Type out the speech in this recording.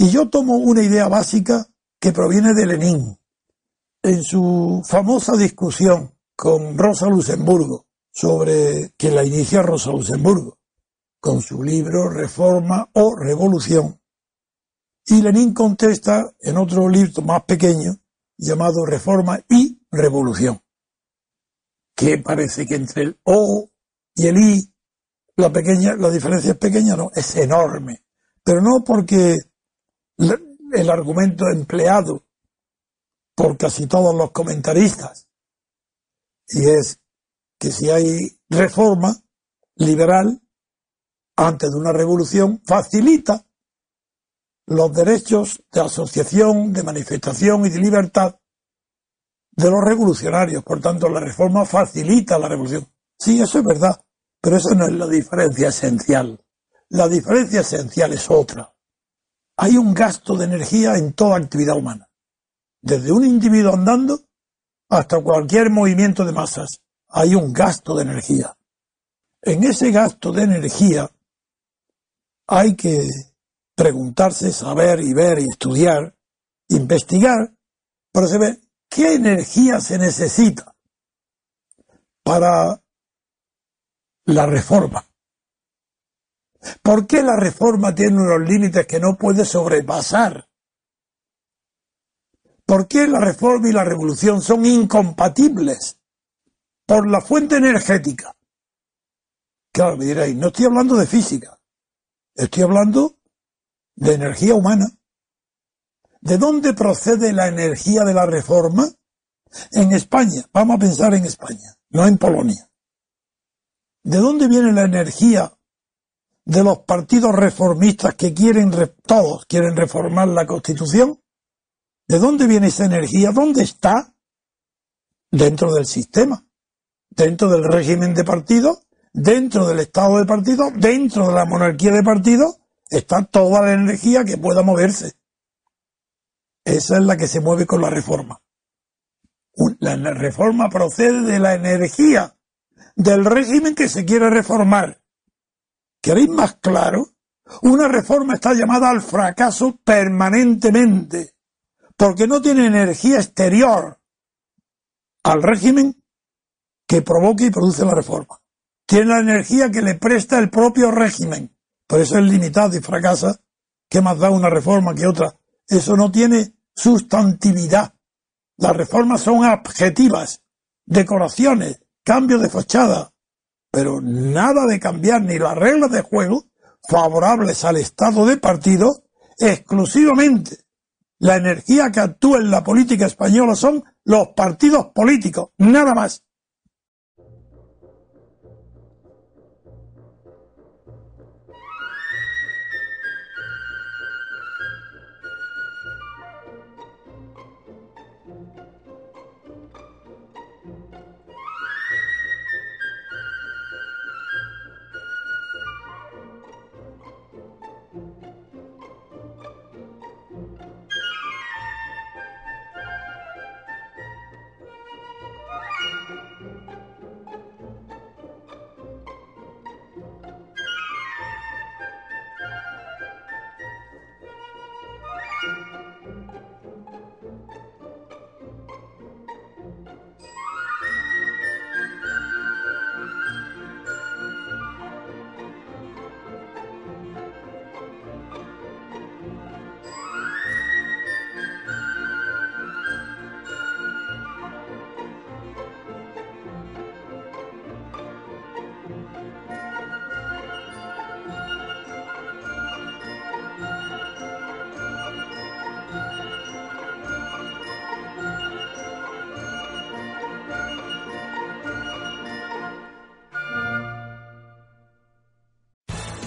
Y yo tomo una idea básica que proviene de Lenin, en su famosa discusión con Rosa Luxemburgo, sobre que la inicia Rosa Luxemburgo, con su libro Reforma o Revolución. Y Lenin contesta en otro libro más pequeño, llamado Reforma y Revolución, que parece que entre el O y el I, la pequeña, la diferencia es pequeña, no, es enorme. Pero no porque el argumento empleado por casi todos los comentaristas, y es que si hay reforma liberal antes de una revolución, facilita los derechos de asociación, de manifestación y de libertad de los revolucionarios. Por tanto, la reforma facilita la revolución. Sí, eso es verdad, pero eso no es la diferencia esencial. La diferencia esencial es otra. Hay un gasto de energía en toda actividad humana. Desde un individuo andando hasta cualquier movimiento de masas. Hay un gasto de energía. En ese gasto de energía hay que preguntarse, saber y ver y estudiar, investigar, para saber qué energía se necesita para la reforma. ¿Por qué la reforma tiene unos límites que no puede sobrepasar? ¿Por qué la reforma y la revolución son incompatibles? Por la fuente energética. Claro, me diréis, no estoy hablando de física, estoy hablando de energía humana. ¿De dónde procede la energía de la reforma? En España, vamos a pensar en España, no en Polonia. ¿De dónde viene la energía de los partidos reformistas que quieren, todos quieren reformar la Constitución? ¿De dónde viene esa energía? ¿Dónde está? Dentro del sistema, dentro del régimen de partido, dentro del estado de partido, dentro de la monarquía de partido, está toda la energía que pueda moverse. Esa es la que se mueve con la reforma. La reforma procede de la energía del régimen que se quiere reformar. ¿Queréis más claro? Una reforma está llamada al fracaso permanentemente, porque no tiene energía exterior al régimen que provoque y produce la reforma. Tiene la energía que le presta el propio régimen. Por eso es limitado y fracasa. ¿Qué más da una reforma que otra? Eso no tiene sustantividad. Las reformas son adjetivas, decoraciones, cambio de fachada, pero nada de cambiar ni las reglas de juego favorables al estado de partido, exclusivamente la energía que actúa en la política española son los partidos políticos, nada más.